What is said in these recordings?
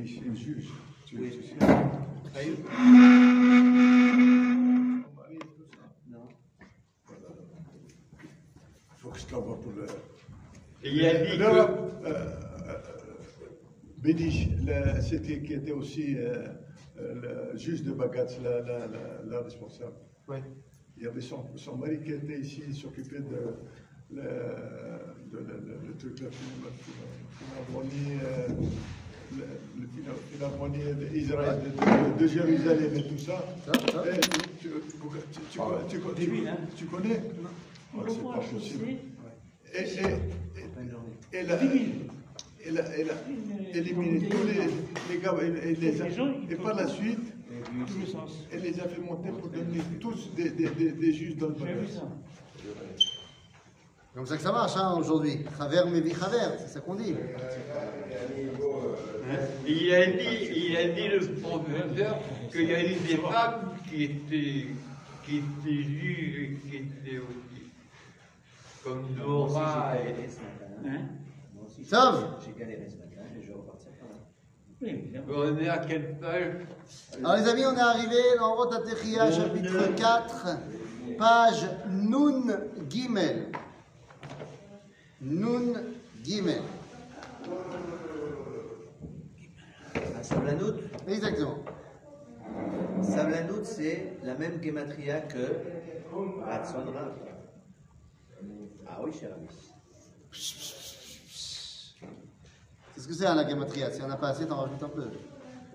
es ici un juge. Tu es Oui. ici. Aïe. Ton mari et tout ça. Non. Il faut que je t'envoie pour le. Et il a dit que. euh, euh, Bédiche, le- c'était qui était aussi euh, euh, le juge de Bagatz, la, la, la, la responsable. Oui. Il y avait son, son mari qui était ici, il s'occupait de, le, de le, le- le truc, la phil- philharmonie, euh, le phila- philharmonie d'Israël, de, de- Jérusalem et tout ça. Ça, ça. Et tu, tu, tu, tu, tu- tu- lui, tu connais Oh, On C'est pas la possible. Et, et, et, elle a, elle éliminé tous les, les gars et, les, par la suite, elle les a fait monter pour devenir tous des, des, des, des juges dans le bagage. Ça. Comme ça que ça marche hein, aujourd'hui. Travers mes vies travers, c'est ça qu'on dit. Il a dit, il a dit le professeur qu'il y a eu des femmes qui étaient, qui étaient juges et qui étaient aussi, comme Dora et. galéré ce matin. Hein? Moi aussi, j'ai- galéré ce matin et je vais repartir par là. Oui. On est à quelle page? Alors les amis, on est arrivé dans Rot Atechia, chapitre 4, page Nun Gimel. Nun Gimel. Sablanout, Exactement. Sablanout, c'est la même gematria que Ratson Rav. Ah oui, cher ami. C'est ce que c'est hein, la gamatria. Si on n'a pas assez, t'en rajoutes un peu.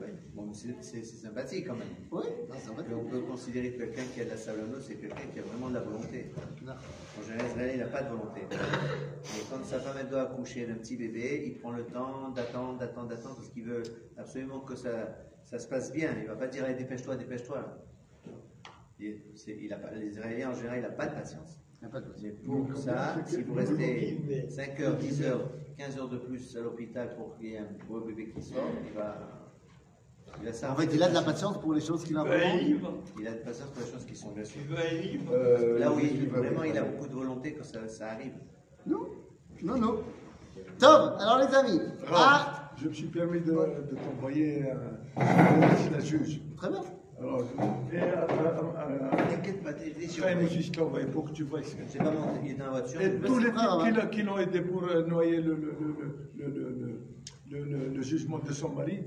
Oui, bon, c'est sympathique quand même. Oui, non. On peut considérer que quelqu'un qui a de la Sablanout, c'est quelqu'un qui a vraiment de la volonté. Non. En général, Israël, il n'a pas de volonté. Et quand sa femme elle doit accoucher d'un petit bébé, il prend le temps d'attendre, d'attendre, d'attendre, parce qu'il veut absolument que ça, ça se passe bien. Il ne va pas dire Allez, dépêche-toi, dépêche-toi. Il, c'est- il a pas, les Israéliens, en général, il n'a pas de patience. Y a pas de souci. Mais pour ça, si vous restez 5 heures, 10 heures, 15 heures de plus à l'hôpital pour qu'il y ait un beau bébé qui sort, il va. Il a ça. En fait, il a de la patience pour les choses qu'il a Tu veux un vraiment. livre Il a de la patience pour les choses qui sont bien Tu sûr. veux un livre Euh, Là, oui, il vraiment, il a beaucoup de volonté quand ça, ça arrive. Non, non, non. Tom, alors les amis. Ah, Je me suis permis de, de t'envoyer euh, la juge. très bien. Alors, T'inquiète pas, une juste l'envoyer pour que tu vois ici. J'ai pas monté, il est dans la voiture. Et tous les c'est pas types qui hein. l'ont- qui l'ont aidé pour euh, noyer le jugement de son mari,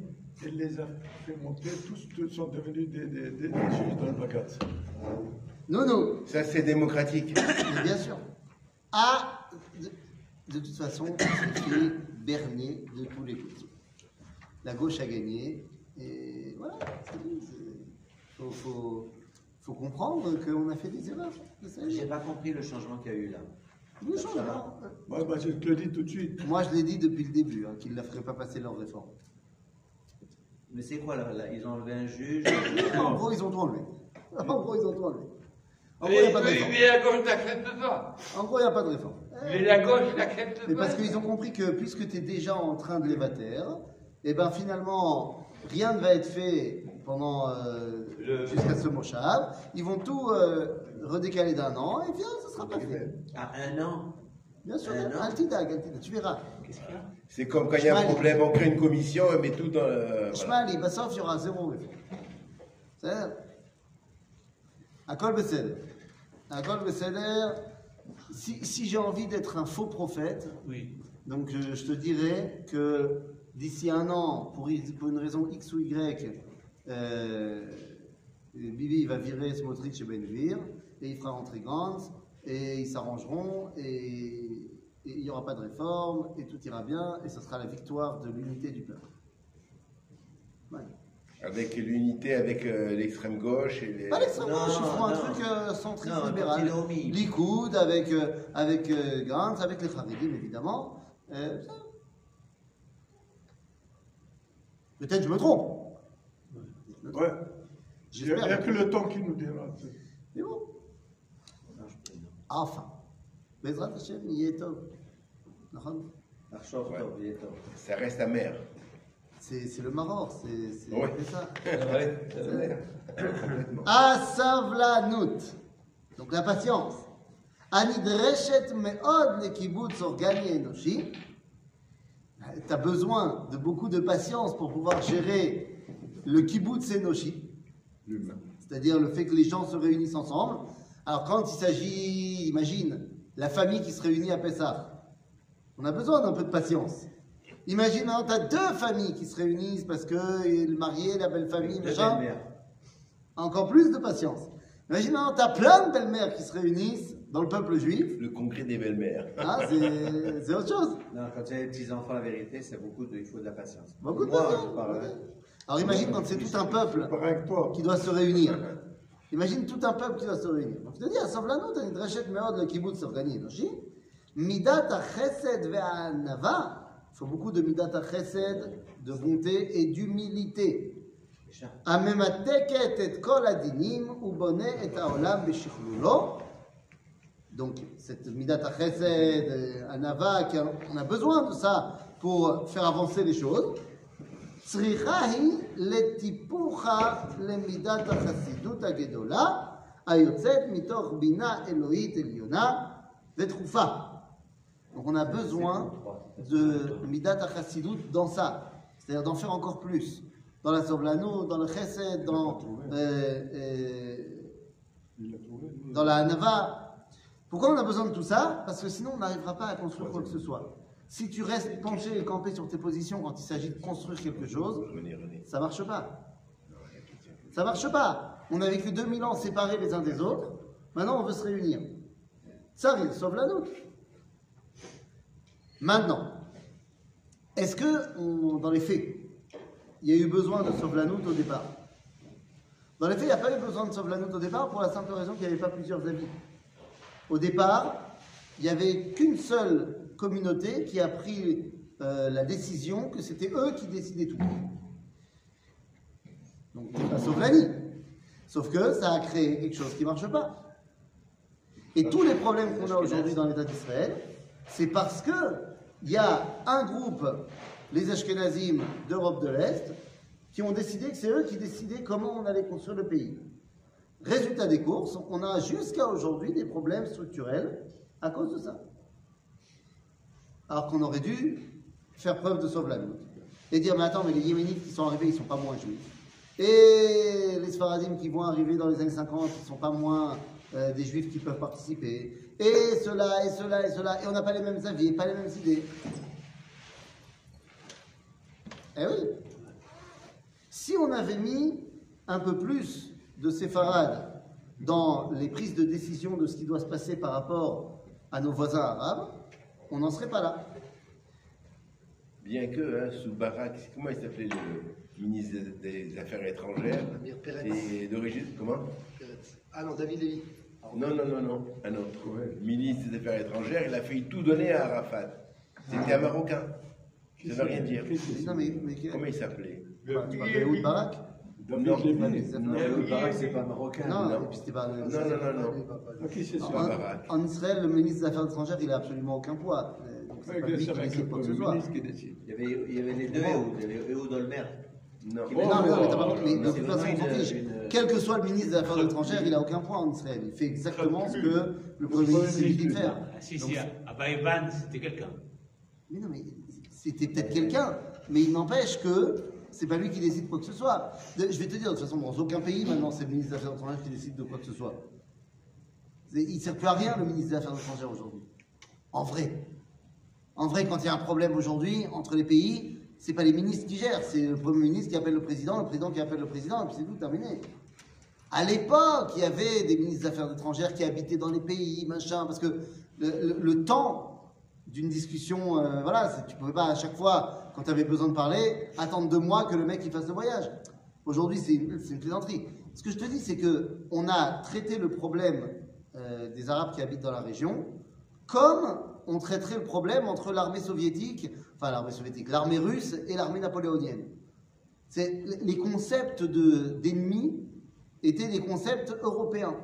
elle les a fait monter, tous, tous sont devenus des, des, des, des juges dans le bagage. Non, non. Ça, c'est démocratique. Mais bien sûr. Ah, de, de toute façon, c'était berné de tous les côtés. La gauche a gagné, et voilà, c'est tout. Il faut, faut, faut comprendre qu'on a fait des erreurs. C'est J'ai pas compris le changement qu'il y a eu là. Le changement. Ouais, bah, je te le dis tout de suite. Moi, je l'ai dit depuis le début, hein, qu'ils ne la feraient pas passer leur réforme. Mais c'est quoi là, là Ils ont enlevé un juge. En gros, ils ont tout enlevé. En gros, ils ont tout enlevé. En gros, il n'y mais, a pas de réforme. mais la gauche n'accepte pas. En gros, il n'y a pas de réforme. Mais la gauche n'accepte Mais pas. parce qu'ils ont compris que puisque tu es déjà en train de les batter, et ben finalement, rien ne va être fait pendant euh, Le- jusqu'à ce Moshav. Ils vont tout euh, redécaler d'un an et bien, ce sera pas fait. À un an. Bien sûr, euh, Altidag, Altidag, tu verras. C'est comme quand il y a un problème, on crée une commission, on met tout dans le. Shmali, voilà. Bah, sauf il y aura zéro. C'est-à-dire Akol Besséler. Akol Besséler, si, si j'ai envie d'être un faux prophète, oui. donc euh, je, te dirais que d'ici un an, pour, une raison X ou Y, euh, Bibi va virer Smotrich et Benvir, et il fera rentrer Gantz, et ils s'arrangeront, et, et il n'y aura pas de réforme, et tout ira bien, et ce sera la victoire de l'unité du peuple. Avec l'unité avec euh, l'extrême gauche et les. Pas l'extrême Non, gauche, ils feront un non. truc euh, centriste Non, libéral. Likoud avec, euh, avec euh, Gantz, avec les Haredim évidemment. Euh. Peut-être je me trompe. Ouais. Il n'y a, J'espère. que le temps qui nous dira. Mais bon, Non, je peux non. Enfin. Hashem, yé tov. Ça reste amer. C'est le Maroc, c'est ouais. ça. Ouais, Asavlanout. Donc la patience. Anidreshet meod le kibbutz organi enoshi. Besoin de beaucoup de patience pour pouvoir gérer le kibbutz enoshi. C'est-à-dire le fait que les gens se réunissent ensemble alors quand il s'agit, imagine, la famille qui se réunit à Pessah, on a besoin d'un peu de patience. Imagine, tu as deux familles qui se réunissent parce que le marié, la belle famille, De machin. Encore plus de patience. Imagine maintenant, tu as plein de belles-mères qui se réunissent dans le peuple juif. Le congrès des belles-mères. Hein, c'est c'est autre chose. Non, quand tu as des petits-enfants, la vérité, c'est beaucoup de, il faut de la patience. Beaucoup de Moi, patience. parle, hein. Alors imagine quand c'est tout un peuple qui doit se réunir. Imagine tout un peuple qui doit se réunir. Donc je te dis, à Savlanout, אני נדרשת מאוד לקיבוץ סופגני אנושי. מידת החסד והענווה, il faut beaucoup de מידת החסד, de bonté et d'humilité. הממתקת את כל הדינים ובונה את העולם בשכלולו. Donc, cette midat chesed, euh, anava, qui a- on a besoin de ça pour faire avancer les choses. צריכה היא לטיפוחה למידת החסידות הגדולה, היוצאת מתוך בינה אלוהית עליונה ודחופה. Donc on a besoin de midat chasidut dans ça, c'est-à-dire d'en faire encore plus. Dans la soblano, dans le chesed, dans, euh, euh, dans la hanava. Pourquoi on a besoin de tout ça Parce que sinon on n'arrivera pas à construire quoi que ce soit. Si tu restes penché et campé sur tes positions quand il s'agit de construire quelque chose, ça marche pas. Ça marche pas. On a vécu 2000 ans séparés les uns des autres. Maintenant, on veut se réunir. Ça arrive, sauve la nôtre. Maintenant, est-ce que, on- dans les faits, il y a eu besoin de sauve la nôtre au départ? Dans les faits, il n'y a pas eu besoin de sauve la nôtre au départ pour la simple raison qu'il n'y avait pas plusieurs avis. Au départ, il n'y avait qu'une seule communauté qui a pris euh, la décision que c'était eux qui décidaient tout. Donc, c'est pas Souvlani. Sauf que ça a créé quelque chose qui ne marche pas. Et tous les problèmes qu'on a aujourd'hui dans l'État d'Israël, c'est parce que il y a un groupe, les Ashkenazim d'Europe de l'Est, qui ont décidé que c'est eux qui décidaient comment on allait construire le pays. Résultat des courses, on a jusqu'à aujourd'hui des problèmes structurels à cause de ça. Alors qu'on aurait dû faire preuve de sauvegarde. Et dire, mais attends, mais les Yéménites qui sont arrivés, ils ne sont pas moins juifs. Et les Sfaradim qui vont arriver dans les années 50, ils ne sont pas moins euh, des juifs qui peuvent participer. Et cela, et cela, et cela. Et on n'a pas les mêmes avis, pas les mêmes idées. Eh oui. Si on avait mis un peu plus de séfarades dans les prises de décision de ce qui doit se passer par rapport à nos voisins arabes, on n'en serait pas là. Bien que, hein, sous Barak, comment il s'appelait le ministre des, Affaires étrangères? Amir Peretz. C'est d'origine, comment? Ah non, David Lévy. Non, non, non, non, un autre. Ministre des Affaires étrangères, il a failli tout donner à Arafat. C'était un Marocain. Ça ne veut rien dire. Non, mais, mais Comment il s'appelait? Bah, Barak Non, Non, Le Barak, c'est pas marocain. non, non. et puis c'était pas. non, non, non, non. Qui c'est ça pas En, Israël, le ministre des Affaires étrangères, il n'a absolument aucun poids. Donc c'est pas lui qui décide quoi que ce soit. Il y avait, il y avait les deux Ehud, il y avait Ehud Olmert. Non. Mais non, mais non, mais t'as pas compris. non, De toute façon, on s'en fiche. Quel que soit le ministre des Affaires étrangères, il n'a aucun poids en Israël. Il fait exactement ce que le Premier ministre lui dit de faire. Ah, si, si, à Baïban, c'était quelqu'un. Mais non, mais c'était peut-être quelqu'un, mais il n'empêche que c'est pas lui qui décide quoi que ce soit. Je vais te dire, de toute façon, dans aucun pays, maintenant, c'est le ministre des Affaires étrangères qui décide de quoi que ce soit. Il ne sert plus à rien, le ministre des Affaires étrangères, aujourd'hui. En vrai. En vrai, quand il y a un problème aujourd'hui entre les pays, c'est pas les ministres qui gèrent, c'est le Premier ministre qui appelle le président, le président qui appelle le président, et puis c'est tout terminé. À l'époque, il y avait des ministres des Affaires étrangères qui habitaient dans les pays, machin, parce que le temps d'une discussion, euh, voilà, tu pouvais pas à chaque fois, quand tu avais besoin de parler, attendre deux mois que le mec il fasse le voyage. Aujourd'hui, c'est une, plaisanterie. Ce que je te dis, c'est que on a traité le problème euh, des Arabes qui habitent dans la région comme on traiterait le problème entre l'armée soviétique, enfin l'armée soviétique, l'armée russe et l'armée napoléonienne. Les concepts de d'ennemis étaient des concepts européens.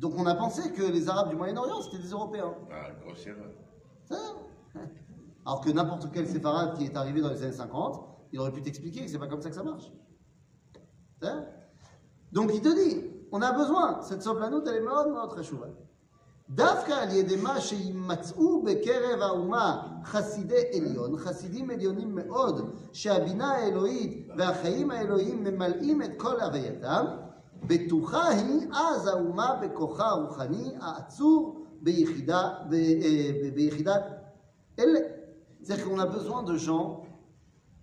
Donc on a pensé que les Arabes du Moyen-Orient c'était des Européens. Ah, grosse erreur. Ça, Alors que n'importe quel séfarade qui est arrivé dans les années 50, il aurait pu t'expliquer que c'est pas comme ça que ça marche. Ça Donc il te dit, on a besoin, cette soblanout, elle est מאוד מאוד חשובה. דווקא על ידי מה שימצאו בקרב האומה חסידי עליון, חסידים עליונים מאוד, שהבינה האלוהית והחיים האלוהיים ממלאים את כל הווייתם, בטוחה היא אז האומה בכוחה הרוחני העצור ביחידה, ב- אה, ב- ביחידת אלה. C'est-à-dire qu'on a besoin de gens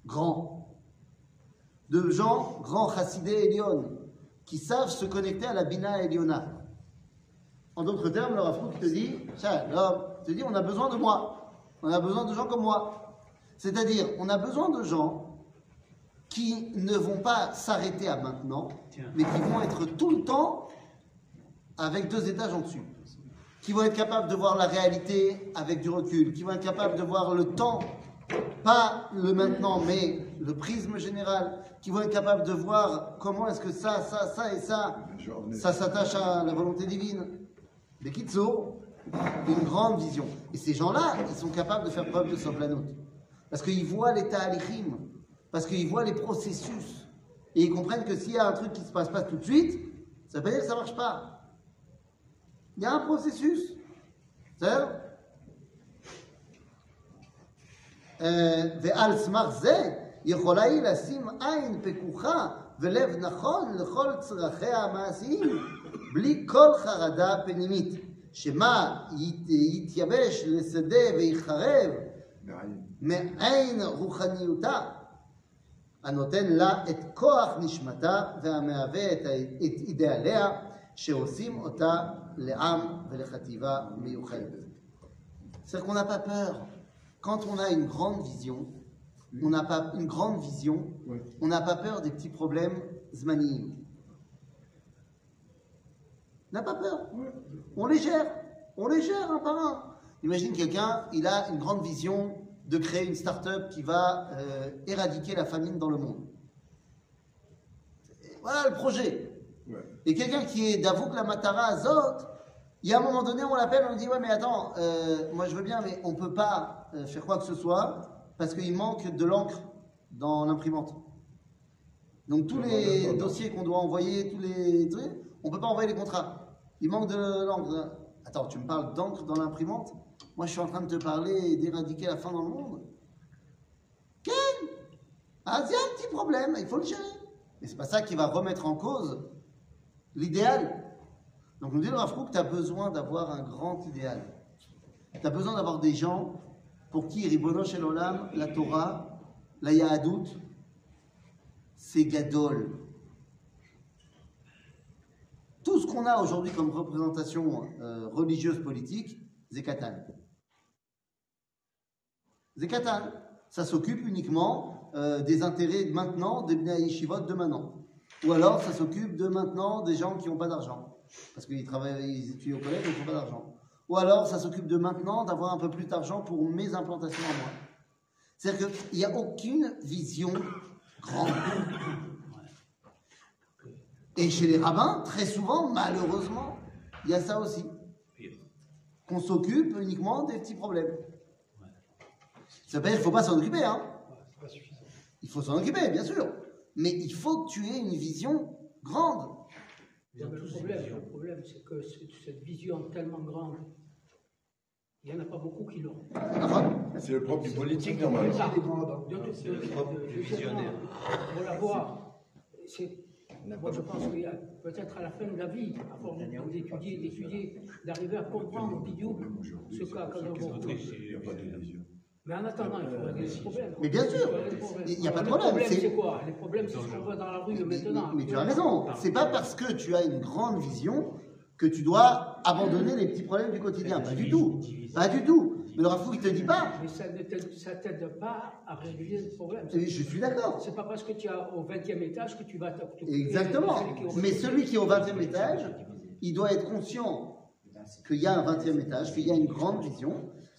grands, de gens grands chassidés Elion, qui savent se connecter à la Bina Eliona. En d'autres termes, le Rav Kook te dit, ça, l'homme te dit, on a besoin de moi. On a besoin de gens comme moi. C'est-à-dire, on a besoin de gens qui ne vont pas s'arrêter à maintenant, mais qui vont être tout le temps avec deux étages en dessus. Qui vont être capables de voir la réalité avec du recul, qui vont être capables de voir le temps, pas le maintenant, mais le prisme général, qui vont être capables de voir comment est-ce que ça, ça, ça et ça, ça s'attache à la volonté divine. Les Kitso, une grande vision. Et ces gens-là, ils sont capables de faire preuve de soplanout. Parce qu'ils voient l'état alichim, parce qu'ils voient les processus. Et ils comprennent que s'il y a un truc qui ne se passe pas tout de suite, ça veut pas dire que ça ne marche pas. Il y a un processus. C'est ועל סמך זה יכולה היא לשים עין פקוחה ולב נכון לכל צרכיה המעשיים בלי כל חרדה פנימית שמה ית- יתייבש לשדה ויחרב מעין. מעין רוחניותה הנותן לה את כוח נשמתה והמהווה את, ה- את אידאליה שעושים אותה לעם ולחטיבה מיוחדת. C'est-à-dire qu'on n'a pas peur. Quand on a une grande vision, on n'a pas une grande vision, Oui. on n'a pas peur des petits problèmes zmanim. On n'a pas peur. On les gère. On les gère un par un. Imagine quelqu'un, il a une grande vision de créer une start-up qui va euh, éradiquer la famine dans le monde. Voilà le projet. Ouais. Et quelqu'un qui est d'avouk la matara azot, il y a un moment donné, on l'appelle, on lui dit Ouais, mais attends, euh, moi je veux bien, mais on ne peut pas euh, faire quoi que ce soit parce qu'il manque de l'encre dans l'imprimante. Donc tous les dossiers qu'on doit envoyer, tous les trucs, on ne peut pas envoyer les contrats. Il manque de l'encre. Attends, tu me parles d'encre dans l'imprimante? Moi je suis en train de te parler d'éradiquer la faim dans le monde. Ken Ah, il y a un petit problème, il faut le gérer. Mais c'est pas ça qui va remettre en cause l'idéal. Donc nous dit le Rav Kook, tu as besoin d'avoir un grand idéal. Tu as besoin d'avoir des gens pour qui Ribono Shel Olam, la Torah, la Yahadut, c'est Gadol. Tout ce qu'on a aujourd'hui comme représentation euh, religieuse politique, c'est Katan. C'est Katan. Ça s'occupe uniquement euh, des intérêts de maintenant, des Yeshivot de maintenant. Ou alors ça s'occupe de maintenant des gens qui n'ont pas d'argent. Parce qu'ils travaillent, ils étudient au collège ils n'ont pas d'argent. Ou alors ça s'occupe de maintenant d'avoir un peu plus d'argent pour mes implantations à moi. C'est-à-dire qu'il n'y a aucune vision grande. Et chez les rabbins, très souvent, malheureusement, il y a ça aussi. Qu'on s'occupe uniquement des petits problèmes. Ça veut pas dire qu'il ne faut pas s'en occuper, hein. Il faut s'en occuper, bien sûr. Mais il faut que tu aies une vision grande. Le problème, le problème, c'est que ce- cette vision tellement grande, il n'y en a pas beaucoup qui l'ont. Enfin, C'est le propre du politique, normalement. C'est le de- propre du visionnaire. Pour l'avoir, c'est. Moi, je pense qu'il y a peut-être à la fin de la vie, à force d'étudier, d'étudier, d'arriver à comprendre Bidou, ce qu'a quand Mais en attendant, il faut régler les problèmes. Mais bien sûr, Il faut régler les problèmes. il y a pas de Les problème, problèmes, c'est- quoi? Les problèmes, c'est ce qu'on voit dans la rue maintenant. mais tu as raison. C'est pas parce que tu as une grande vision que tu dois abandonner les petits problèmes du quotidien. Pas du tout. Pas du tout. Mais le Rafou, il te dit pas. Mais ça ne t'aide- pas à régler le problème. Je suis d'accord. C'est pas parce que tu es au 20e étage que tu vas t'occuper Exactement. Mais 20e. celui qui est au 20e étage, il doit être conscient qu'il y a un 20e étage, qu'il y a une grande vision,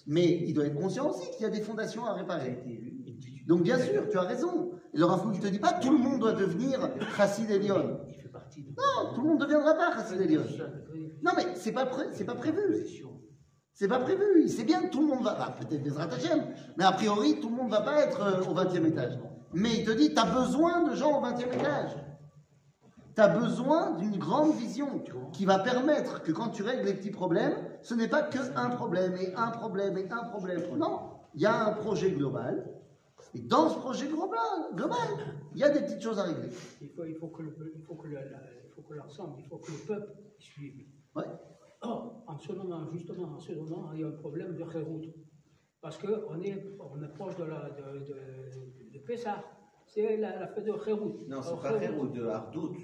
mais il doit être conscient aussi qu'il y a des fondations à réparer. Donc bien sûr, tu as raison. Et le Rafou, il te dit pas tout le monde doit devenir Chassid Elion. Non, tout le monde ne deviendra pas Chassid Elion. Non, mais c'est pas, pré- pas prévu. C'est pas prévu. Il sait bien que tout le monde va. bah, Peut-être des Hashem, mais a priori, tout le monde va pas être euh, au 20e étage. Mais il te dit, tu as besoin de gens au 20e étage. Tu as besoin d'une grande vision qui va permettre que quand tu règles les petits problèmes, ce n'est pas que un problème et un problème et un problème. Non, il y a un projet global. Et dans ce projet global, global, il y a des petites choses à régler. Il faut, il faut que le- il faut que la- il faut que l'ensemble, il faut que le peuple suive. Ouais. Or, en ce moment, justement, en ce moment, il y a un problème de route. Parce qu'on est, on est proche de, la, de, de, de Pessah. C'est la, la fête de Khérout. Non, c'est pas Khérout, de Hardout.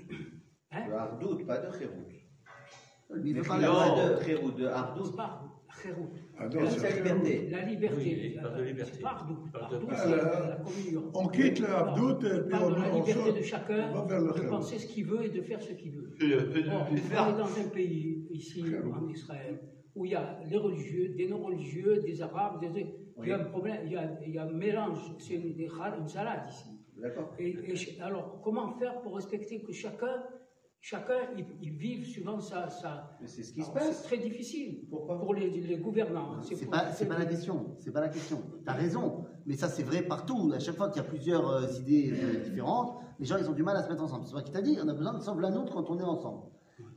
Hein De Hardout, pas de Khérout. Il Non. pas de Khérout, de Hardout. C'est pas Khérout. Ah non, la liberté. La liberté. Oui, il parle de liberté. C'est la communion. on quitte le Ardout, Non, et puis on- de la liberté de chacun on va vers le de penser ce qu'il veut et de faire ce qu'il veut. Or, on est dans un pays, ici, en Israël, où il y a les religieux, des non-religieux, des arabes, des... il y a un problème, il y a, il y a un mélange, c'est une, une salade ici. D'accord Et, alors, comment faire pour respecter que chacun, chacun il, il vive suivant sa... sa... Mais c'est ce qui se Alors, C'est passe. très difficile Pourquoi pour les, les gouvernants. C'est pas, c'est pas la question. C'est pas la question. T'as raison. Mais ça, c'est vrai partout. À chaque fois qu'il y a plusieurs euh, idées euh, différentes, les gens, ils ont du mal à se mettre ensemble. C'est toi qui t'a dit, on a besoin de sauver la nôtre quand on est ensemble.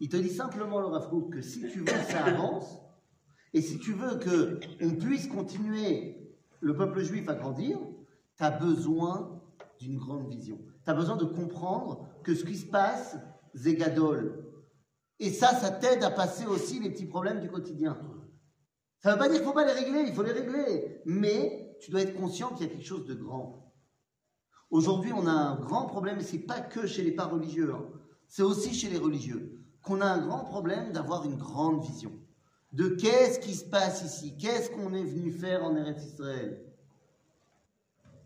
Il te dit simplement, le Rafrouk, que si tu veux que ça avance, et si tu veux que on puisse continuer le peuple juif à grandir, tu as besoin d'une grande vision. Tu as besoin de comprendre que ce qui se passe, c'est gadol. Et ça, ça t'aide à passer aussi les petits problèmes du quotidien. Ça ne veut pas dire qu'il ne faut pas les régler, il faut les régler. Mais tu dois être conscient qu'il y a quelque chose de grand. Aujourd'hui, on a un grand problème, et ce n'est pas que chez les pas religieux, hein. c'est aussi chez les religieux, qu'on a un grand problème d'avoir une grande vision. De qu'est-ce qui se passe ici? Qu'est-ce qu'on est venu faire en Eretz Israël?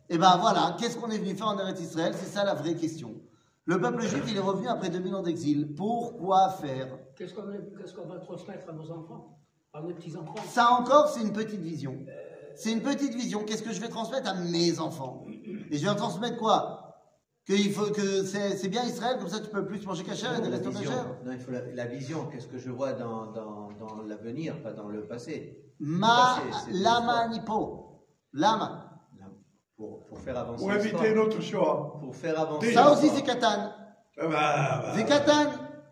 Eh bien voilà, qu'est-ce qu'on est venu faire en Eretz Israël? C'est ça la vraie question. Le peuple juif, il est revenu après 2000 ans d'exil. Pourquoi faire? Qu'est-ce qu'on va transmettre à nos enfants, à nos petits-enfants? Ça encore, c'est une petite vision. C'est une petite vision. Qu'est-ce que je vais transmettre à mes enfants? Et je vais leur transmettre quoi? Que, il faut, que c'est, bien Israël, comme ça tu peux plus manger cachère et des la restos vision. cachère. Non, il faut la, la vision. Qu'est-ce que je vois dans, dans, dans l'avenir, pas dans le passé? Ma, Le passé, lama nipo. Lama. Pour, pour faire avancer Pour l'histoire. éviter notre choix. Pour faire avancer Ça aussi, c'est Katan. Ah bah, bah, C'est Katan.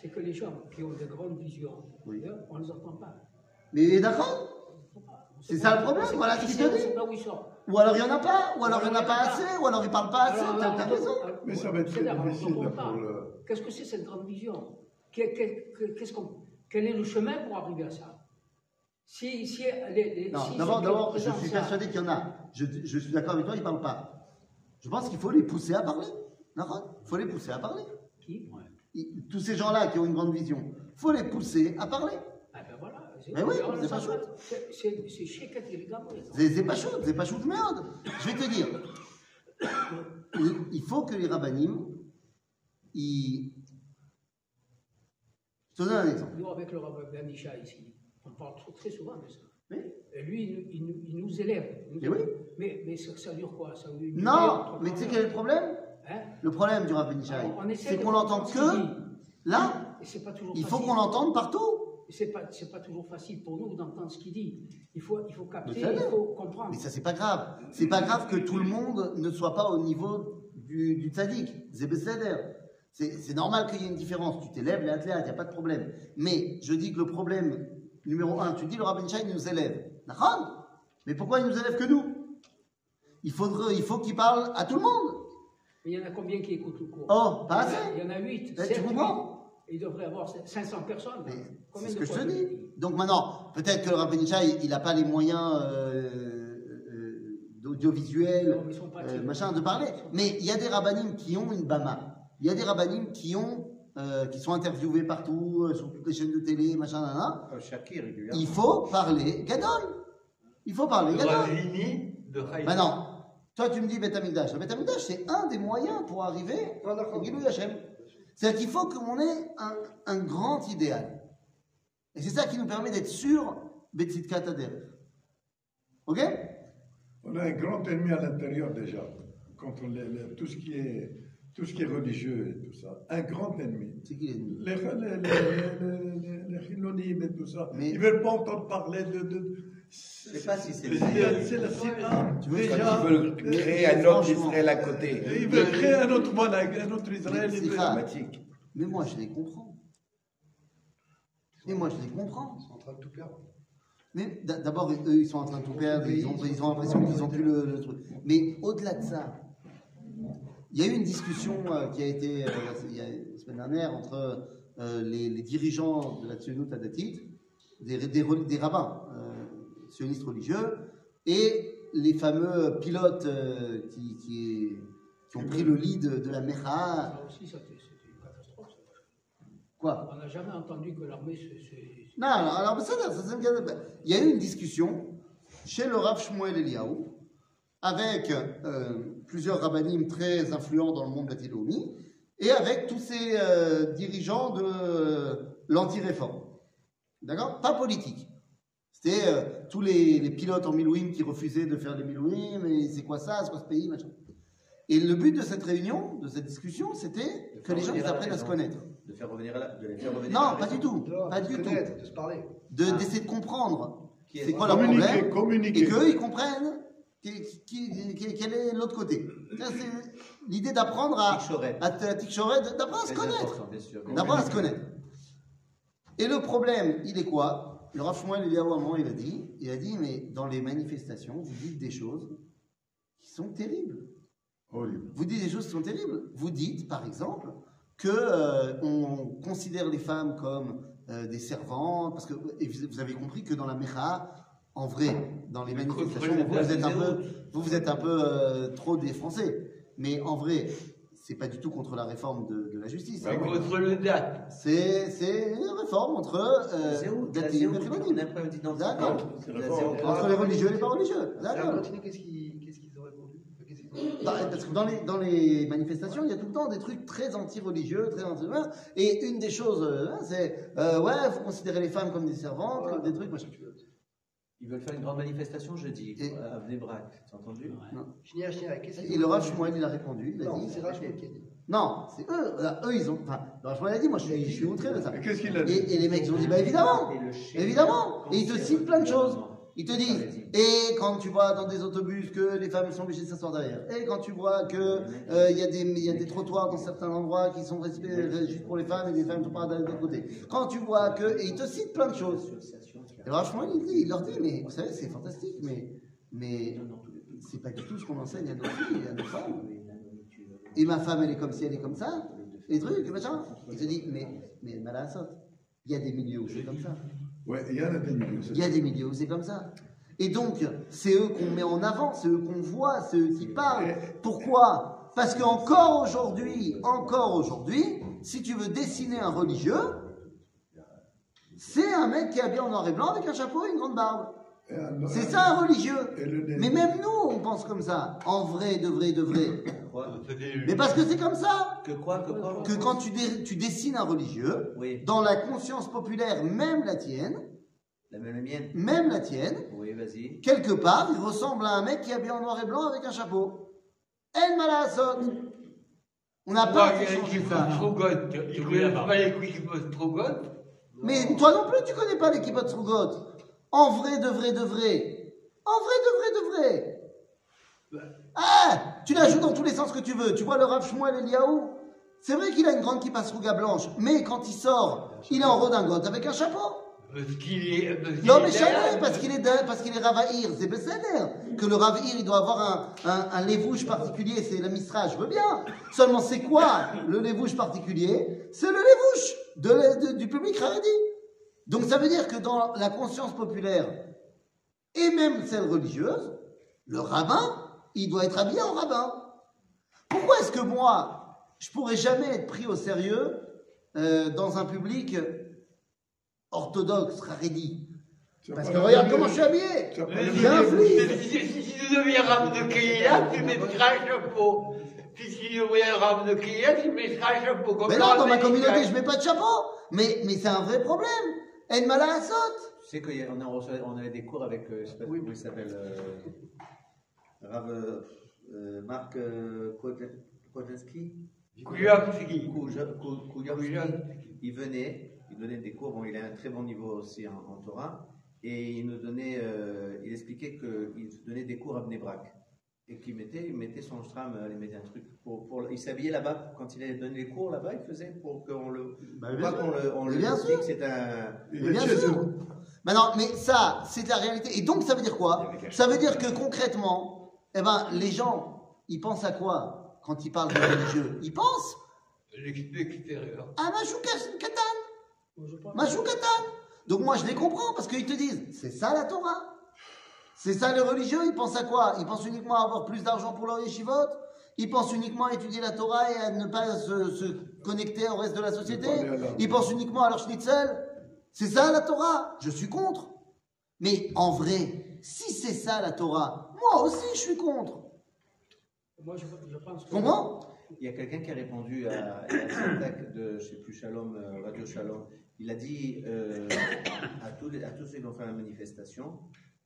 c'est que les gens qui ont de grandes visions, Oui. hein, on ne les entend pas. Mais d'accord C'est ça le problème, voilà ce qu'il te dit. ils. Ou alors il n'y en a pas, ou alors il n'y en a pas assez, ou alors il ne parle pas assez, t'as raison. Mais ça va être très difficile pour le. Qu'est-ce que c'est cette grande vision? Quel, quel- quel- qu'est-ce qu'on- quel est le chemin pour arriver à ça? Si, si, les, les- Non, si d'abord, d'abord, je suis persuadé qu'il y en a. Je, je suis d'accord avec toi, ils ne parlent pas. Je pense qu'il faut les pousser à parler. D'accord Il faut les pousser à parler. Qui? Ils- Tous ces gens-là qui ont une grande vision, il faut les pousser à parler. Ah ben voilà. Mais oui, c'est pas chouette. C'est- pas chaud, c'est pas chaud de merde. Je vais te dire, il, faut que les rabbinim, ils... Je te donne un exemple. Nous, avec le rabbin Ben Isha ici, on parle très souvent de ça. Oui. Et lui, il, nous- il nous- il nous élève. Il nous oui. Mais, mais ça, ça dure quoi? Ça dure une Non, heure, mais tu sais quel est le problème? Le problème du Rav Ben Ishai, Alors, on essaie c'est qu'on l'entend que là. Il faut qu'on l'entende partout. C'est pas, c'est pas toujours facile pour nous d'entendre ce qu'il dit. Il faut, il faut capter, il faut comprendre. Mais ça, c'est pas grave. C'est pas grave que tout le monde ne soit pas au niveau du, du tzaddik. C'est normal qu'il y ait une différence. Tu t'élèves, les athlètes, il n'y a pas de problème. Mais je dis que le problème numéro un, tu dis le Rabbi Shai nous élève. Mais pourquoi il nous élève que nous? Il, faudrait, il faut qu'il parle à tout le monde. Mais il y en a combien qui écoutent le cours? Oh, pas Il y assez. Il y en a 8. Eh, tu comprends? Il devrait y avoir 500 personnes. Mais Combien C'est ce que je te dis. Donc maintenant, peut-être que le Rabbi Shai, il n'a pas les moyens euh, euh, euh, attirés. machin, de parler. Mais il y a des rabbinim qui ont une bama. Il y a des rabbinim qui ont, euh, qui sont interviewés partout, euh, sur toutes les chaînes de télé, machin, Shakir régulièrement. Il faut parler gadol. Il faut parler de gadol. Ravini, de. Maintenant, toi tu me dis Beth Amikdash. Le Beth Amikdash, c'est un des moyens pour arriver au Gilou Hashem. C'est-à-dire qu'il faut qu'on ait un, un grand idéal. Et c'est ça qui nous permet d'être sûr, Betzitka Tader. Ok? On a un grand ennemi à l'intérieur déjà, contre les- les- tout, ce qui est, tout ce qui est religieux et tout ça. Un grand ennemi. C'est qui l'ennemi? Les, les, et tout ça. Mais- Ils ne veulent pas entendre parler de. de Je sais pas si c'est le- c'est la Sina. Tu veux déjà. Ils veulent créer un autre Israël à côté. Ils veulent créer un autre monde, un autre Israël. C'est. Dramatique. Mais moi, je les comprends. Mais moi, je les comprends. Ils sont en train de tout perdre. Mais d'abord, eux, ils sont en train de tout perdre, ils ont, ils ont l'impression qu'ils n'ont plus le, le truc. Mais au-delà de ça, il y a eu une discussion euh, qui a été, euh, il y a la semaine dernière, entre euh, les, les dirigeants de la Tzionut Adatit, des, des, re- des rabbins sionistes religieux, et les fameux pilotes qui, qui, qui ont pris le lead de la Mecha. Ça aussi, c'est une catastrophe. Quoi? On n'a jamais entendu que l'armée se. Non, alors, ça, ça, ça, il y a eu une discussion chez le Rav Shmuel Eliaou avec euh, plusieurs rabbinim très influents dans le monde batilomi et avec tous ces euh, dirigeants de euh, l'anti-réforme. D'accord? Pas politique. C'était euh, tous les, les pilotes en Milouim qui refusaient de faire les Milouim, et c'est quoi ça, c'est quoi ce pays, machin. Et le but de cette réunion, de cette discussion, c'était que les gens ils apprennent à se connaître. De faire revenir à la, de les faire revenir à Non, la pas raison. du tout. Non, Pas de du tout. connaître, de se parler. De- D'essayer de comprendre Qui est- c'est quoi leur problème communiquer. et qu'eux ils comprennent qui- qui- qui- quel est l'autre côté? C'est l'idée d'apprendre à, à, à d'apprendre à se connaître. D'apprendre à se connaître. Et le problème, il est quoi? Le Rav Shmuel Eliyahu, à un moment, il a dit, il a dit, mais dans les manifestations, vous dites des choses qui sont terribles. Horrible. Vous dites des choses qui sont terribles. Vous dites, par exemple, que euh, on considère les femmes comme euh, des servantes, parce que vous avez compris que dans la Mecha, en vrai, dans les manifestations, vous, vous êtes un peu, vous, vous êtes un peu euh, trop des Français. Mais en vrai, c'est pas du tout contre la réforme de, de la justice. C'est hein. contre le date. C'est c'est une réforme entre euh, zéro, et d'identité. D'accord. Entre les religieux et les pas religieux. D'accord. continué, qu'est-ce qu'ils qu'est-ce qu'ils ont répondu Qu'est-ce qu'ils ont- Bah, Parce que dans les, dans les manifestations, il y a tout le temps des trucs très anti-religieux, très anti Et une des choses, euh, c'est euh, ouais, il faut considérer les femmes comme des servantes, comme des trucs, machin. Ils veulent faire une grande manifestation jeudi Et- à Bnebrak. T'as entendu? Qu'est-ce qu'ils Et le Shmuel, il a répondu, il a Non, dit. c'est Rachel qui a dit. Non, c'est eux, là, eux, ils ont. Enfin, le Rav Shmuel a dit, moi je suis, je suis outré de ça. Et qu'est-ce qu'il a dit? Et, et les mecs, ils ont dit, bah évidemment, Et le chef évidemment. Et ils te citent plein de choses. Ils te disent, et quand tu vois dans des autobus que les femmes sont obligées de s'asseoir derrière, et quand tu vois que euh, il y, a des- il y a des trottoirs dans certains endroits qui sont respect- euh, juste pour les femmes et les femmes sont pas de l'autre côté, quand tu vois que, et ils te citent plein de choses. Et alors, franchement, il, dit- il leur dit, mais vous savez, c'est fantastique, mais, mais c'est pas du tout ce qu'on enseigne à nos filles et à nos femmes. Et ma femme, elle est comme ci, elle est comme ça, et trucs, machin. Il te dit, mais, mais mal à la saute. Il y a des milieux où c'est comme ça. Ouais, il y en a des milieux. Il y a des milieux où c'est comme ça. Et donc, c'est eux qu'on met en avant, c'est eux qu'on voit, c'est eux qui parlent. Pourquoi? Parce qu'encore aujourd'hui, encore aujourd'hui, si tu veux dessiner un religieux, c'est un mec qui est habillé en noir et blanc avec un chapeau et une grande barbe. C'est ça un religieux. Mais même nous, on pense comme ça. En vrai, de vrai, de vrai. Mais parce que c'est comme ça. Que quoi Que quoi Que quand tu, dé- tu dessines un religieux, Oui, dans la conscience populaire, même la tienne, la même mienne. même la tienne, Oui, vas-y. quelque part, il ressemble à un mec qui est habillé en noir et blanc avec un chapeau. El Malasot. On n'a pas il y a fait qui qui font Strogoth Mais toi non plus, tu connais pas de Strugot. En vrai, de vrai, de vrai. En vrai, de vrai, de vrai. Ah Tu la joues dans tous les sens que tu veux. Tu vois le Rav Shmuel Eliaou? C'est vrai qu'il a une grande kippa Struga blanche, mais quand il sort, il est en redingote avec un chapeau. Parce qu'il est. parce qu'il Non mais jamais, parce qu'il est dingue, parce qu'il est Ravaïr, c'est Besséder. Que le Ravaïr, il doit avoir un, un, un lévouche particulier, c'est la Misra, je veux bien. Seulement c'est quoi le lévouche particulier? C'est le lévouche de, la- de- du public Haredi. Donc ça veut dire que dans la conscience populaire, et même celle religieuse, le rabbin, il doit être habillé en rabbin. Pourquoi est-ce que moi, je pourrais jamais être pris au sérieux euh, dans un public orthodoxe, Haredi Tu Parce que regarde comment je suis habillé Tu J'ai un flic. si- tu deviens rame de Keïla, tu mettras un chapeau. si tu un rame de Kiev, il mettra un chapeau comme Mais ça, non, dans ma communauté, je mets pas de chapeau. Mais, mais c'est un vrai problème. En mala asot. Tu sais qu'on a, on avait des cours avec, euh, je sais pas comment il s'appelle, euh, Rav euh, euh, Marc euh, Kod- Kodzinski Kujavski. Kouja- Kou- Kouyavski. Kujavski. Il venait, il donnait des cours, bon, il a un très bon niveau aussi en, en Torah, et il nous donnait, euh, il expliquait qu'il donnait des cours à Bnebrak. Et qu'il mettait, il mettait son stram, euh, il mettait un truc pour, pour- il s'habillait là-bas, quand il allait donner les cours là-bas, il faisait pour qu'on le, Bah, pas sûr. qu'on le, on le bien sûr. que c'est un, Il Mais bien sûr. Maintenant, mais ça, c'est la réalité. Et donc, ça veut dire quoi? Ça veut dire que concrètement, eh ben, les gens, ils pensent à quoi quand ils parlent de religieux? Ils pensent L'extérieur. à Machou Katan. Moi, je pense- Machou Katan. Donc moi, je les comprends parce qu'ils te disent, c'est ça la Torah. C'est ça les religieux. Ils pensent à quoi? Ils pensent uniquement à avoir plus d'argent pour leur yeshivot Ils pensent uniquement à étudier la Torah et à ne pas se, se connecter au reste de la société Ils pensent uniquement à leur schnitzel C'est ça la Torah Je suis contre. Mais en vrai, si c'est ça la Torah, moi aussi je suis contre. Moi, je, je pense que. Comprends Il y a quelqu'un qui a répondu à, à cette attaque de, je sais plus, Shalom, euh, Radio Shalom. Il a dit euh, à, tous les- à tous ceux qui vont faire la manifestation,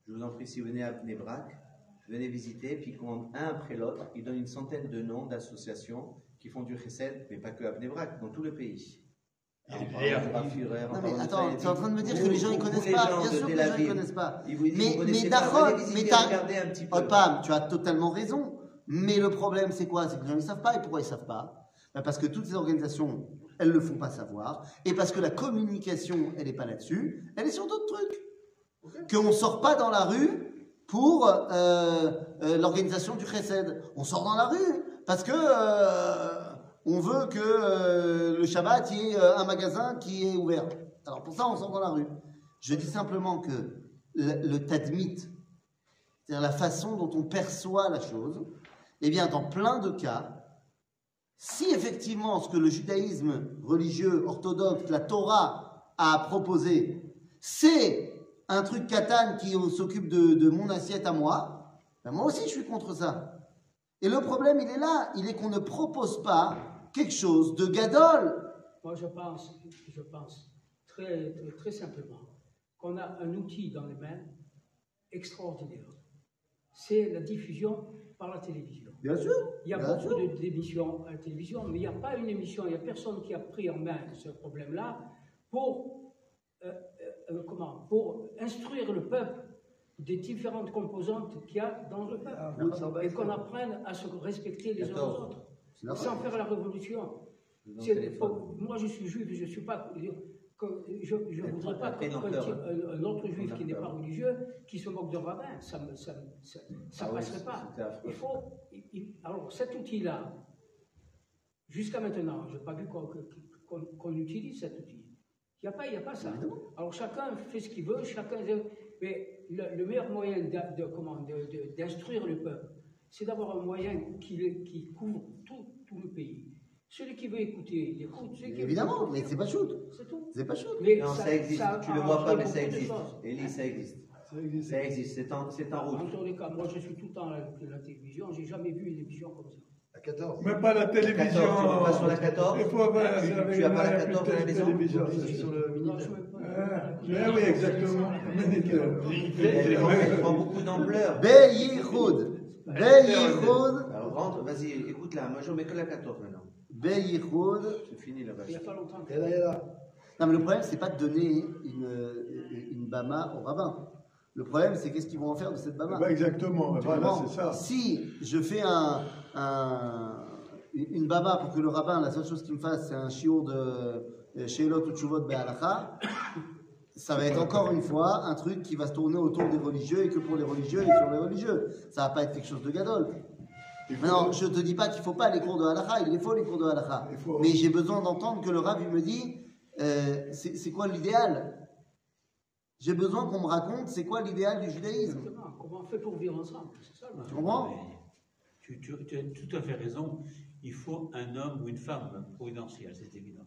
je vous en prie, si vous venez à Bnebrak, venez visiter, puis qu'on, un après l'autre, il donne une centaine de noms d'associations qui font du chesed, mais pas que à Bnebrak, dans tout le pays. Führer, Non mais attends, tu es en train de me dire que les gens vous, connaissent les pas. gens Bien sûr que les gens ils Aviv, connaissent pas. Mais- mais Dachon, t'as- tu as totalement raison. Mais le problème, c'est quoi? C'est que les gens ne savent pas. Et pourquoi ils ne savent pas? Ben, Parce que toutes ces organisations, elles ne le font pas savoir. Et parce que la communication, elle n'est pas là-dessus. Elle est sur d'autres trucs. Qu'on ne sort pas dans la rue pour euh, euh, l'organisation du Chesed. On sort dans la rue parce que euh, on veut que le Shabbat, il y ait un magasin qui est ouvert. Alors pour ça, on sort dans la rue. Je dis simplement que le, le tadmit, c'est-à-dire la façon dont on perçoit la chose, eh bien, dans plein de cas, si effectivement ce que le judaïsme religieux orthodoxe, la Torah, a proposé, c'est un truc katan qui s'occupe de, mon assiette à moi, ben moi aussi je suis contre ça. Et le problème, il est là, il est qu'on ne propose pas quelque chose de gadol. Moi, je pense, je pense très, très simplement qu'on a un outil dans les mains extraordinaire. C'est la diffusion par la télévision. Bien sûr. Il y a Bien beaucoup d'émissions à la télévision, mais il n'y a pas une émission, il n'y a personne qui a pris en main ce problème-là pour, euh, euh, euh, comment, pour instruire le peuple des différentes composantes qu'il y a dans le peuple. Et qu'on apprenne à se respecter les uns aux 14. autres, sans faire la révolution. Moi, je suis juif, je ne suis pas. Je ne voudrais pas elle fait que- une que- ampleur, un, un autre juif qui n'est pas religieux qui se moque d'un rabbin. Ça ne ça, ça, ça Ah oui, passerait pas. Il faut. il- il- alors, cet outil-là, jusqu'à maintenant, je n'ai pas vu qu'on utilise cet outil. Il n'y a, pas- il y a pas ça. Alors, chacun fait ce qu'il veut, chacun. Mais le, le meilleur moyen d'a- de, de- de- d'instruire le peuple, c'est d'avoir un moyen qui, qui couvre tout, tout le pays. Celui qui veut écouter, il écoute. Celui qui Évidemment, veut mais c'est pas shoot. C'est tout. C'est pas shoot. Mais Non, ça, existe. tu le vois pas, mais ça existe. Élie, ça existe. Ça existe. Ça existe, c'est en, c'est en En route. tous les cas, moi je suis tout le temps à la, la télévision, j'ai jamais vu une émission comme ça. À 14. Même pas la télévision. 14, tu vas pas sur la 14 Il faut avoir. Tu- tu as pas la la 14 à la maison? Télévision. C'est sur le Minitel. Ah, mais oui, exactement. Elle prend, beaucoup d'ampleur. Beyichud. Alors rentre, vas-y, écoute là. Moi je mets que la 14 Beyichud. C'est fini là-bas. Il n'y a pas longtemps. Là, là. Non, mais le problème, c'est pas de donner une, une bama au rabbin. Le problème, c'est qu'est-ce qu'ils vont en faire de cette bama? Bah, exactement, Tu voilà, comprends c'est ça. Si je fais un, un- une bama pour que le rabbin, la seule chose qu'il me fasse, c'est un shiur de Sheilot ou Tshuvot Be'alacha, ça va être encore une fois un truc qui va se tourner autour des religieux et que pour les religieux et sur les religieux. Ça va pas être quelque chose de gadol. Maintenant, je te dis pas qu'il faut pas les cours de halakha, il les faut les cours de halakha. Faut- Mais j'ai besoin d'entendre que le rabbin il me dit, euh, c'est quoi l'idéal? J'ai besoin qu'on me raconte c'est quoi l'idéal du judaïsme. Exactement. Comment on fait pour vivre ensemble? Ça Tu comprends? Mais tu, tu- tu as tout à fait raison. Il faut un homme ou une femme providentielle, c'est évident.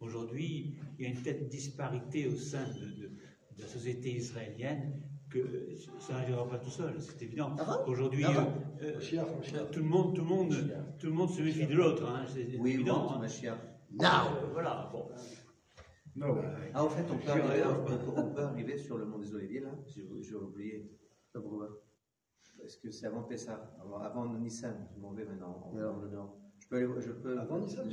Aujourd'hui, il y a une telle disparité au sein de, de- de la société israélienne que ça n'arrivera pas tout seul, c'est évident. Ah bon? Aujourd'hui, Ah euh, euh, tout le monde, tout le monde, tout le monde se méfie de l'autre, hein, c'est Oui, évident. hein. Mashiach. Non Euh, voilà, bon. Non. Ah, au fait, on peut, arriver, dirais, on peut- on peut arriver sur le mont des Oliviers, là J'ai oublié. Est-ce que c'est avant Pessah? Avant, avant Nissan Je m'en vais maintenant, en, le nord. Je peux, aller- je peux Avant Nissan.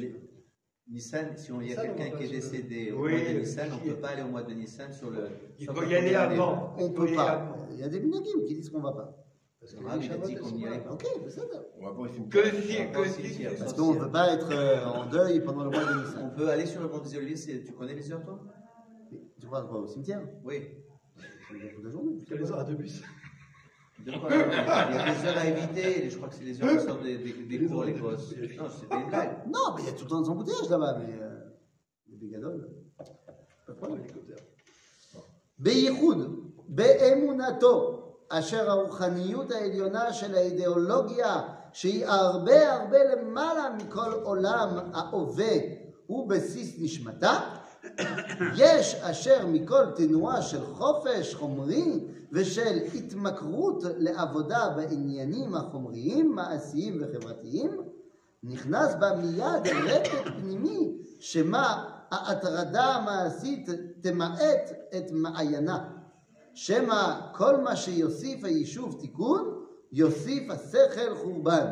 Nissan, si on y a on quelqu'un qui est décédé au Oui, mois de Nissan, on ne peut pas aller au mois de Nissan sur le. Il faut y aller avant. On faut peut pas. Il y a des minagim qui disent qu'on va pas. Parce que Rav, il a dit qu'on sont y là. allait pas. Ok, mais ça va. On va pas au Que si, On que si. Parce qu'on ne peut pas être euh, en deuil pendant le mois de On Nissan. peut aller sur le mont des Oliviers, c'est- tu connais les heures, toi? Tu crois quoi au cimetière? Oui. Toute la journée. Les heures de bus. De quoi Il y a des heures à éviter, je crois que c'est les heures qui sortent des, des, des cours, les gosses. Non, c'était une blague. Non, mais il y a tout le temps des embouteillages là-bas, mais euh, les bégadoles. Pas de problème. בייחוד באמונתו, אשר הרוחניות העליונה של האידיאולוגיה, שהיא הרבה הרבה למעלה מכל עולם ההווה, הוא בסיס נשמתה, יש אשר מכל תנועה של חופש חומרי ושל התמכרות לעבודה בעניינים החומריים, מעשיים וחברתיים, נכנס בה מיד רטט פנימי, שמה ההטרדה המעשית תמעט את מעיינה. שמא כל מה שיוסיף היישוב תיקון, יוסיף השכל חורבן.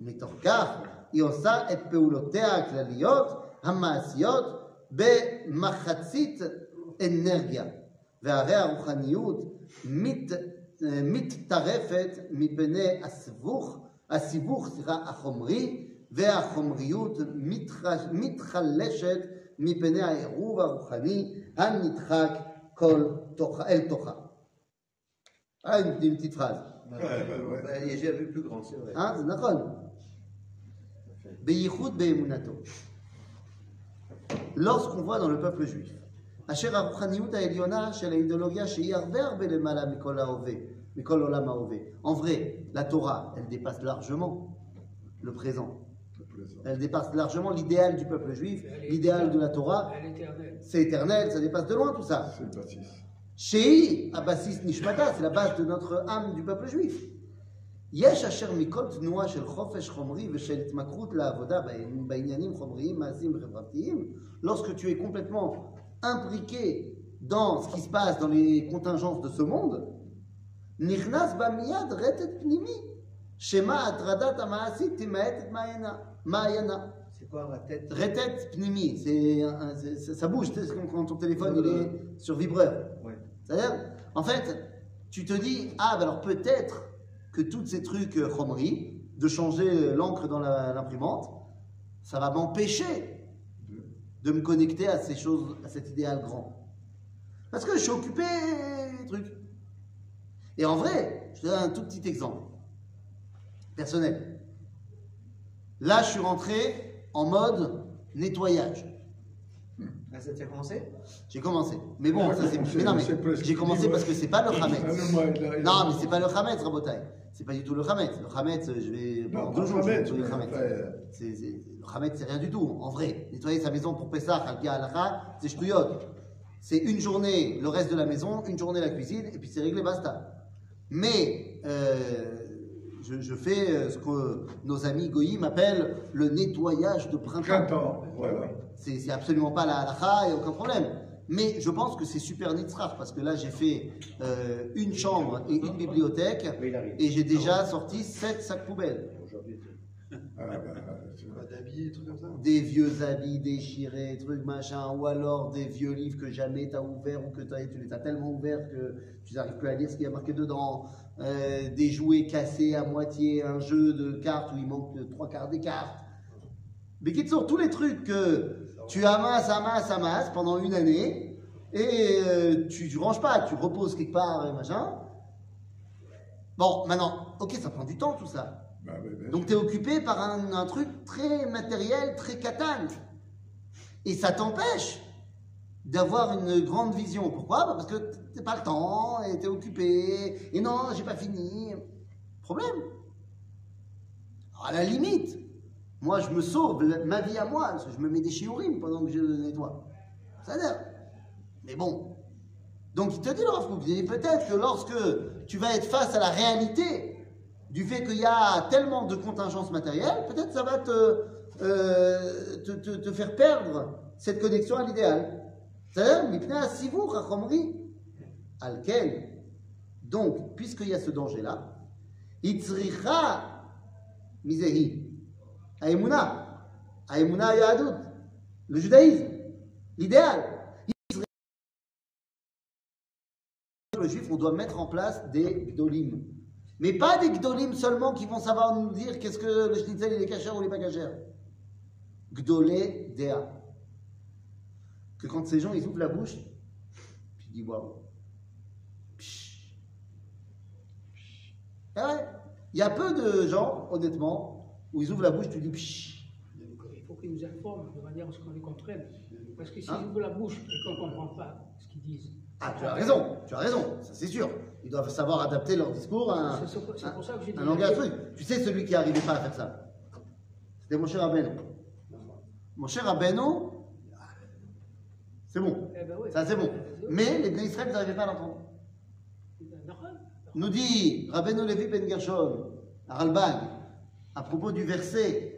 מתוך כך היא עושה את פעולותיה הכלליות, המעשיות, במחצית אנרגיה. והרי הרוחניות מת, מתטרפת מפני הסיבוך, הסיבוך סליחה, החומרי, והחומריות מתח, מתחלשת מפני העירוב הרוחני הנדחק כל תוך, אל תוכה. Ah, une, une petite phrase. Ouais, ouais, ouais. Bah, et J'ai vu plus grand, c'est vrai. אה? זה נכון. בייחוד באמונתו. lorsqu'on voit dans le peuple juif, en vrai, la Torah, elle dépasse largement le présent. Elle dépasse largement l'idéal du peuple juif, l'idéal de la Torah. C'est éternel, ça dépasse de loin tout ça. C'est Nishmata, c'est la base de notre âme du peuple juif יש אשר מכל תנועה של חופש חומרי ושל התמכרות לעבודה בעניינים חומריים, מעשיים וחברתיים, lorsque tu es complètement imbriqué dans ce qui se passe dans les contingences de ce monde, נכנס בה מיד רטט פנימי, שמא הטרדת המעשית תמעט את מעיינה. מעיינה. C'est quoi ma tête Retet pnimi, c'est un- c'est- c'est- ça bouge, tu sais, c'est comme quand ton téléphone il est sur vibreur. Ouais. C'est-à-dire, en fait, tu te dis, ah, ben alors peut-être que tous ces trucs euh, chromerie, de changer l'encre dans l'imprimante, ça va m'empêcher de me connecter à ces choses, à cet idéal grand. Parce que je suis occupé des trucs. Et en vrai, je te donne un tout petit exemple personnel. Là, je suis rentré en mode nettoyage. Ah, ça t'a commencé? J'ai commencé. Mais bon, ça c'est. Mais non, mais j'ai commencé parce que c'est pas le Ah, Hametz. Non, mais c'est pas le Hametz, Rabotai. C'est pas du tout le Hametz. Le Hametz, je vais. Non, deux jours, je vais le euh, C'est- Le rien du tout. En vrai, nettoyer sa maison pour Pessah, Halkia Halakha, c'est ch'touillot. C'est une journée le reste de la maison, une journée la cuisine, et puis c'est réglé, basta. Mais euh, je, je fais euh, ce que nos amis Goïm appellent le nettoyage de printemps. Printemps, voilà. C'est c'est absolument pas la halakha, il n'y a aucun problème. Mais je pense que c'est super nitzrach parce que là j'ai fait euh, une chambre et une bibliothèque et j'ai déjà sorti sept sacs poubelles. Ah, c'est- Pas d'habits, des trucs comme ça. Des vieux habits déchirés, trucs machin, ou alors des vieux livres que jamais tu as ouverts ou que t'as- tu les as tellement ouverts que tu n'arrives plus à lire ce qu'il y a marqué dedans. Euh, des jouets cassés à moitié, un jeu de cartes où il manque trois quarts des cartes. Mais qui sont tous les trucs que tu amasses, amasses, amasses pendant une année et euh, tu, tu ranges pas, tu reposes quelque part machin. Bon, maintenant, ok, ça prend du temps tout ça. bah, bah, bah, Donc tu es occupé par un, un truc très matériel, très catane. Et ça t'empêche d'avoir une grande vision. Pourquoi? Bah, Parce que t'as pas le temps, et tu es occupé, et non, j'ai pas fini. Problème? Alors, à la limite, moi je me sauve ma vie à moi, je me mets des shiurim pendant que je nettoie. Ça a l'air. Mais bon, Donc il te dit le peut-être que lorsque tu vas être face à la réalité du fait qu'il y a tellement de contingences matérielles, peut-être ça va te, euh, te, faire perdre cette connexion à l'idéal. Alken. Donc, puisqu'il y a ce danger-là, itzricha mizehi. Aemuna. Aemuna yahadut. Le judaïsme. L'idéal. Le juif, on doit mettre en place des gdolim. Mais pas des gdolim seulement qui vont savoir nous dire qu'est-ce que le schnitzel il est cachère ou il n'est. Gdolé dea. Que quand ces gens ils ouvrent la bouche, tu dis waouh. Ouais. Il y a peu de gens, honnêtement, où ils ouvrent la bouche, tu dis psh. Il faut qu'ils nous informent de manière à ce qu'on les comprenne. Parce que s'ils Hein ouvrent la bouche et qu'on ne comprend pas ce qu'ils disent, Ah, tu as raison, tu as raison, ça c'est sûr. Ils doivent savoir adapter leur discours à un, C'est- c'est pour- c'est pour ça que j'ai dit- un langage truc. Tu sais, celui qui n'arrivait pas à faire ça, c'était mon cher Rabbeinu. Mon cher Rabbeinu, c'est bon, Eh ben oui. ça c'est bon. Mais les Bnei Israël, n'arrivaient pas à l'entendre. Nous dit Rabbeinu Levi Ben Gershon, à Ralbag, à propos du verset,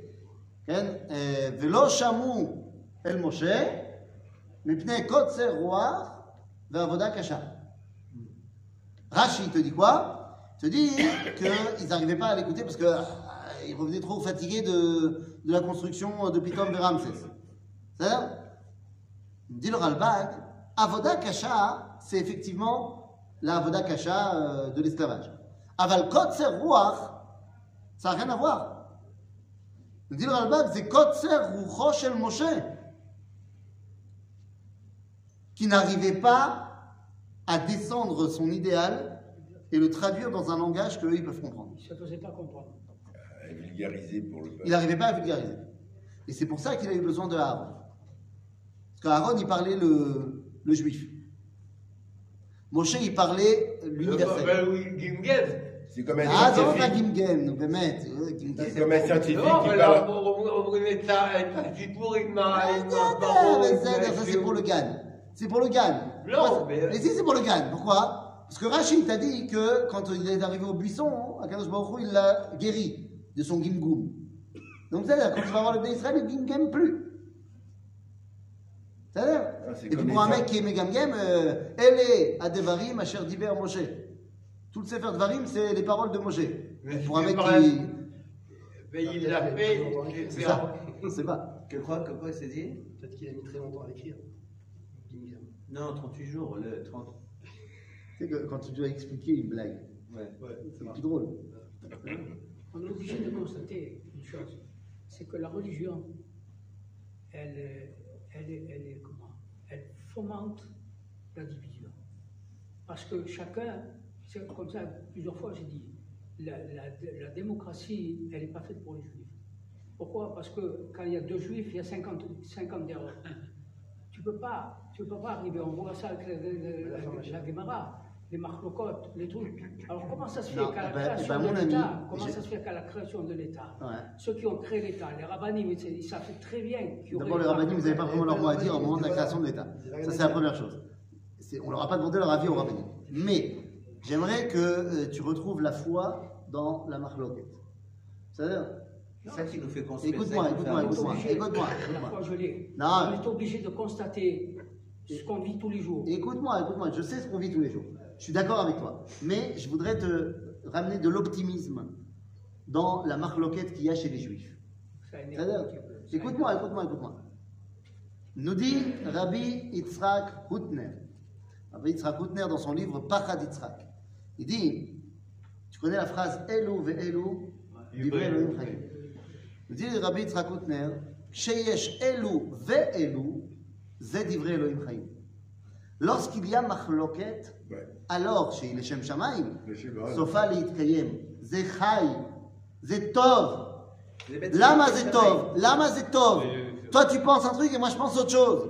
כן? אה, ולא שמעו אל משה מפני קוצר רוח ועבודה קשה. Rashi il te dit quoi Il te dit qu'ils n'arrivaient pas à l'écouter parce qu'ils revenaient trop fatigués de, de la construction de Pitom vers Ramsès. C'est-à-dire, il dit le Ralbag, Avoda Kasha, c'est effectivement la Avoda Kasha euh, de l'esclavage. Aval Kotser Ruach, ça n'a rien à voir. Il dit le Ralbag, c'est Kotser Rucho Shel Moshe, qui n'arrivait pas à descendre son idéal et le traduire dans un langage qu'eux, ils peuvent comprendre. Ils ne se faisaient pas comprendre. À vulgariser pour le peuple. Il n'arrivait pas à vulgariser. Et c'est pour ça qu'il a eu besoin de Aaron. Parce qu'Aaron, il parlait le, le juif. Moshe, il parlait l'universel. Ben oui, Gimgen. C'est comme un Ah, non, pas scientifique. Gimgen, באמת, euh, Gimgen. C'est comme un scientifique לא, qui אבל parle. אומרים את ה- את הסיפור עם ה- עם Ah, הברור. mais ça, ça, c'est pour le GAN. C'est pour le GAN. Non, mais- Mais si, c'est pour le GAN. Pourquoi Parce que Rachid t'a dit que quand il est arrivé au buisson, Akadosh Baruch Hu, il l'a guéri de son Gimgoum. Donc, c'est-à-dire, quand tu vas voir le Bnei Israël, il Gimgem plus. C'est-à-dire Ah, c'est Et puis comme pour un les mec qui est Megamgem, euh, elle est Adevarim, Asher Diber Moshe. Tout le Sefer Dvarim, c'est les paroles de Moshe. Mais Pour un mec qui. Mais il l'a fait. C'est ça. C'est pas. Que quoi, que quoi, c'est dit Peut-être qu'il a mis très longtemps à l'écrire. Non, 38 jours, le 30. Tu sais que quand tu dois expliquer une blague, Ouais. c'est plus drôle. On est obligé de constater une chose, c'est que la religion, elle, est- elle, est, elle est comment? Elle fomente la division. Parce que chacun, c'est comme ça, plusieurs fois j'ai dit, la, la- la démocratie, elle n'est pas faite pour les juifs. Pourquoi? Parce que quand il y a deux juifs, il y a 50, 50 erreurs. Tu ne peux, pas- tu peux pas arriver, on voit ça avec la, la, la- la Gemara, les marlocotes, les trucs. Alors comment ça se fait qu'à la ben- création ben, de l'État, comment ça se fait qu'à la création de l'État, Ouais. ceux qui ont créé l'État, les rabbinim, ils savent très bien qu'il y aurait D'abord, les rabbins, vous n'avez pas vraiment leur mot à dire au moment de la création de l'État. Ça, c'est la première chose. On leur a pas demandé leur avis aux rabbins. Mais j'aimerais que euh, tu retrouves la foi dans la marloquette. C'est-à-dire, C'est ça qui nous fait construire. Écoute-moi, c'est ça qui nous fait écoute-moi, écoute-moi. écoute-moi. On est obligé de constater ce qu'on vit tous les jours. écoute-moi, écoute-moi, je sais ce qu'on vit tous les jours. Je suis d'accord avec toi. Mais je voudrais te ramener de l'optimisme dans la marloquette qu'il y a chez les juifs. Écoute-moi, écoute-moi, écoute-moi. Nous dit Rabbi Yitzhak Hutner. Rabbi Yitzhak Hutner dans son livre Pachad Yitzhak. Il dit, tu connais la phrase Elu ve'elu, divrei Elohim chayim. Il dit Rabbi Yitzhak Hutner, כשיש אלו ואלו, זה דברי אלוהים חיים. Lorsqu'il y a מחלוקת, Ouais. alors שהיא לשם שמיים, לשם שמיים. סופה להתקיים. זה חי, זה טוב. Les bêtes, Lama c'est c'est pareil. tov, lama c'est tov. Toi tu penses un truc et moi je pense autre chose.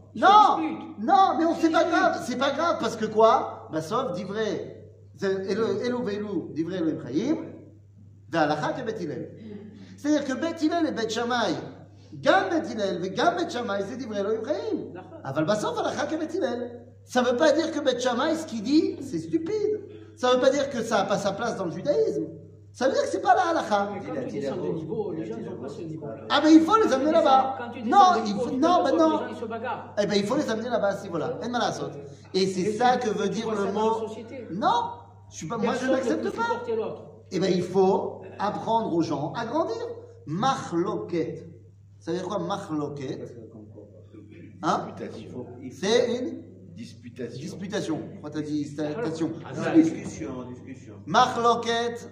problème, c'est qu'il n'arrive pas. il- comme tu dis, ça va de se dire. Mais Bassoff, il se non, dispute. non, mais on c'est pas grave, c'est pas grave parce que quoi Bah sauf d'ivré, Elou Veilou, d'ivré Elohim Chaim, והלכה כבית הלל. C'est-à-dire que בית הלל et בית שמאי, גם בית הלל וגם בית שמאי זה דברי אלוהים חיים. נכון. אבל בסוף הלכה כבית הלל. Ça veut pas dire que בית שמאי, ce qu'il dit, c'est stupide. Ça veut pas dire que ça n'a pas sa place dans le judaïsme. Ça veut dire que c'est pas la halakha. Mais quand a tu descends de niveau, les gens pas ce niveau. Ah mais il faut les amener là-bas. Quand tu descends Non, il faut, non, ben non. Les gens, ils se bagarrent. Eh ben il faut les amener là-bas, si voilà. En malasot. Et c'est ça que veut dire le mot. Non, je suis pas, moi je n'accepte pas. Eh ben il faut apprendre aux gens à grandir. Machloket. Ça veut dire quoi machloket Hein Disputation. C'est une Disputation. disputation. Pourquoi t'as dit station Non, discussion, discussion. Machloket,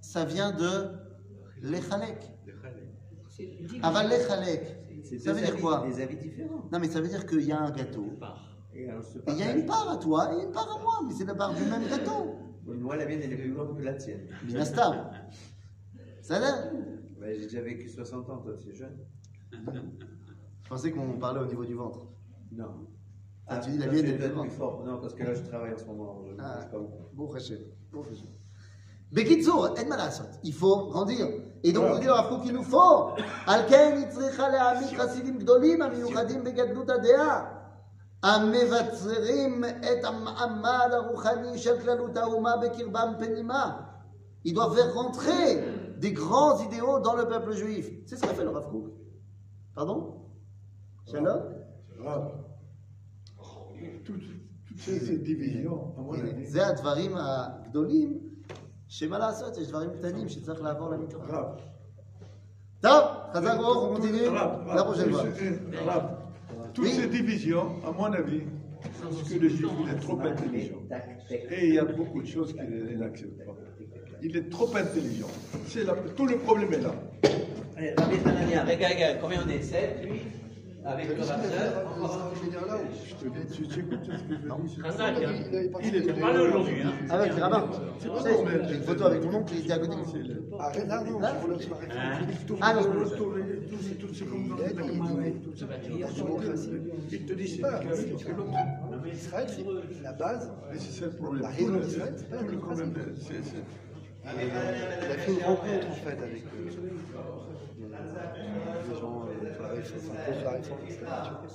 ça vient de lechalek. Aval lechalek. Ça veut dire quoi Des avis différents. Non mais ça veut dire qu'il y a un gâteau. Et il y a une part à toi et une part à moi, mais c'est la part du même gâteau. Moi, la mienne, elle est plus grande que la tienne. Minastam. Ça l'air Ouais, J'ai déjà vécu 60 ans, toi, tu es jeune. Je pensais qu'on parlait au niveau du ventre. Non. Ah, tu dis la mienne, elle est plus plus fort. Non, parce que là, je travaille en ce moment. Je Ah. mange pas beaucoup. Bon Hachem. Bon Hachem. בקיצור, אין מה לעשות, il faut grandir. Et donc, הוא dit הרב קוק, il nous faut. על כן היא צריכה להעמיד חסידים גדולים המיוחדים בגדלות הדעה, המבצרים את המעמד הרוחני של כללות האומה בקרבם פנימה. Il doit faire rentrer des grands idéaux dans le peuple juif. C'est ce qu'a fait le Rav Kook. Pardon Shalom Grave. Toutes, toutes ces, ces divisions, à mon avis, זה הדברים הגדולים, שמה לעשות, יש דברים קטנים שצריך לעבור למקרא. grave. טוב, חזק ברוך, on continue. Grave, La grave. prochaine fois. C'est- grave. Toutes Oui. ces divisions, à mon avis, parce que le juif il est trop intelligent. Et il y a beaucoup de choses qu'il n'accepte pas. Il est trop intelligent. C'est la- tout le problème est là. Allez, Rabbi Hanania, regarde, regarde, combien on est 7, 8 avec le Rav encore un. Je te dis, tu tu écoutes ce que je dis. c'est- Razak, hein. Il est T'as parlé aujourd'hui, hein rabbins. C'est Tu pas sais, bon, mais- J'ai une photo avec mon oncle, il était à côté. Ah, là, non, Là. Hein Ah non, Tout- ce qu'on Il te dit, c'est Pas. Israël, c'est la base. C'est ça le problème. La raison d'Israël, c'est pas le problème, euh, il a fait une rencontre en fait avec adesso sono cos'altro che stai facendo.